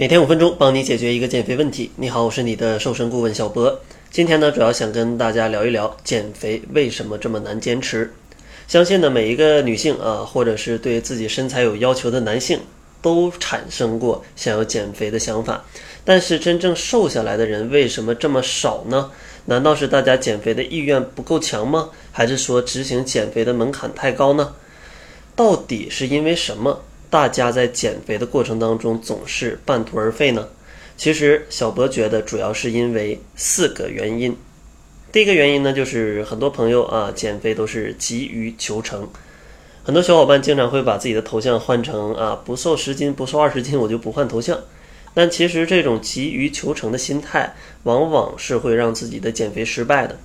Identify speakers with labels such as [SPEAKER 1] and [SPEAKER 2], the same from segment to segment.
[SPEAKER 1] 每天五分钟，帮你解决一个减肥问题。你好，我是你的瘦身顾问小博。今天呢，主要想跟大家聊一聊减肥为什么这么难坚持。相信呢，每一个女性啊，或者是对自己身材有要求的男性，都产生过想要减肥的想法。但是真正瘦下来的人为什么这么少呢？难道是大家减肥的意愿不够强吗？还是说执行减肥的门槛太高呢？到底是因为什么？大家在减肥的过程当中总是半途而废呢？其实小博觉得主要是因为四个原因。第一个原因呢，就是很多朋友啊减肥都是急于求成，很多小伙伴经常会把自己的头像换成啊不瘦十斤不瘦二十斤我就不换头像。但其实这种急于求成的心态，往往是会让自己的减肥失败的，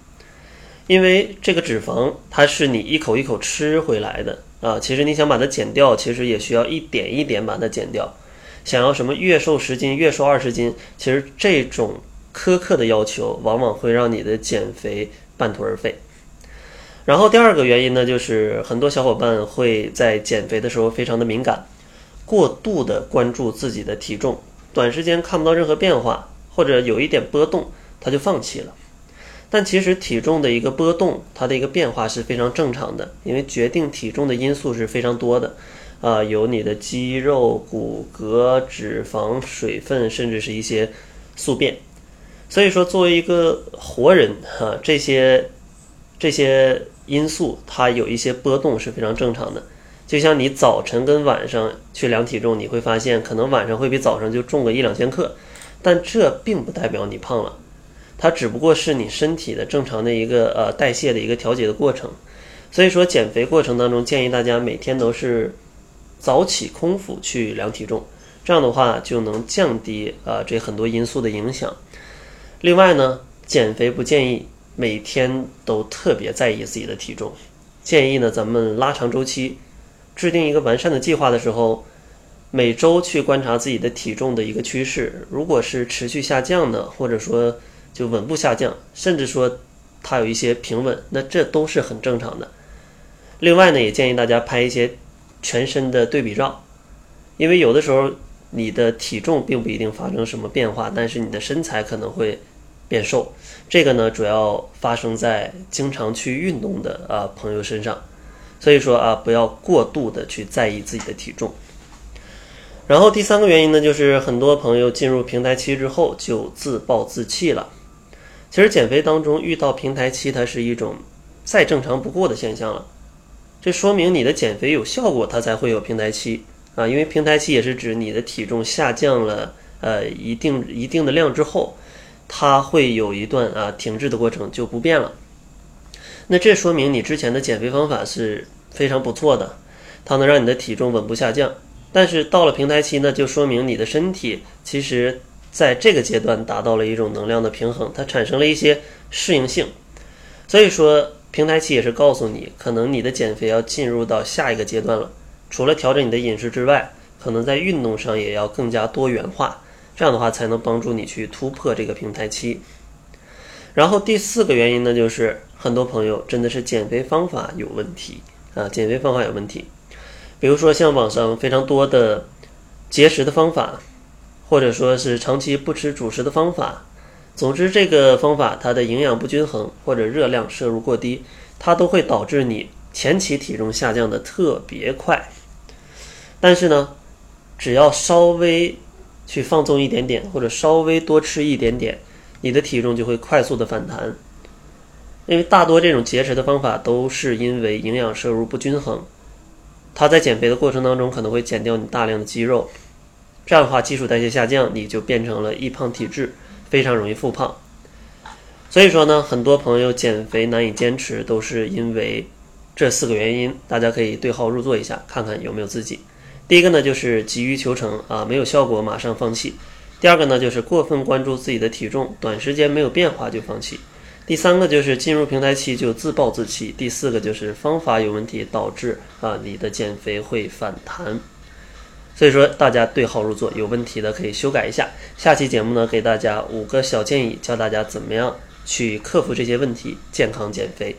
[SPEAKER 1] 因为这个脂肪它是你一口一口吃回来的。啊，其实你想把它减掉，其实也需要一点一点把它减掉。想要什么月瘦十斤、月瘦二十斤，其实这种苛刻的要求，往往会让你的减肥半途而废。然后第二个原因呢，就是很多小伙伴会在减肥的时候非常的敏感，过度的关注自己的体重，短时间看不到任何变化，或者有一点波动，他就放弃了。但其实体重的一个波动，它的一个变化是非常正常的，因为决定体重的因素是非常多的，啊，有你的肌肉、骨骼、脂肪、水分，甚至是一些宿便。所以说，作为一个活人，哈，这些这些因素它有一些波动是非常正常的。就像你早晨跟晚上去量体重，你会发现可能晚上会比早上就重个一两千克，但这并不代表你胖了。它只不过是你身体的正常的一个呃代谢的一个调节的过程，所以说减肥过程当中建议大家每天都是早起空腹去量体重，这样的话就能降低啊这很多因素的影响。另外呢，减肥不建议每天都特别在意自己的体重，建议呢咱们拉长周期，制定一个完善的计划的时候，每周去观察自己的体重的一个趋势，如果是持续下降的，或者说就稳步下降，甚至说它有一些平稳，那这都是很正常的。另外呢，也建议大家拍一些全身的对比照，因为有的时候你的体重并不一定发生什么变化，但是你的身材可能会变瘦。这个呢，主要发生在经常去运动的啊朋友身上。所以说啊，不要过度的去在意自己的体重。然后第三个原因呢，就是很多朋友进入平台期之后就自暴自弃了。其实减肥当中遇到平台期，它是一种再正常不过的现象了。这说明你的减肥有效果，它才会有平台期啊。因为平台期也是指你的体重下降了呃一定一定的量之后，它会有一段啊停滞的过程，就不变了。那这说明你之前的减肥方法是非常不错的，它能让你的体重稳步下降。但是到了平台期呢，就说明你的身体其实。在这个阶段达到了一种能量的平衡，它产生了一些适应性，所以说平台期也是告诉你，可能你的减肥要进入到下一个阶段了。除了调整你的饮食之外，可能在运动上也要更加多元化，这样的话才能帮助你去突破这个平台期。然后第四个原因呢，就是很多朋友真的是减肥方法有问题啊，减肥方法有问题，比如说像网上非常多的节食的方法。或者说是长期不吃主食的方法，总之这个方法它的营养不均衡或者热量摄入过低，它都会导致你前期体重下降的特别快。但是呢，只要稍微去放纵一点点，或者稍微多吃一点点，你的体重就会快速的反弹。因为大多这种节食的方法都是因为营养摄入不均衡，它在减肥的过程当中可能会减掉你大量的肌肉。这样的话，基础代谢下降，你就变成了易胖体质，非常容易复胖。所以说呢，很多朋友减肥难以坚持，都是因为这四个原因。大家可以对号入座一下，看看有没有自己。第一个呢，就是急于求成啊，没有效果马上放弃；第二个呢，就是过分关注自己的体重，短时间没有变化就放弃；第三个就是进入平台期就自暴自弃；第四个就是方法有问题，导致啊你的减肥会反弹。所以说，大家对号入座，有问题的可以修改一下。下期节目呢，给大家五个小建议，教大家怎么样去克服这些问题，健康减肥。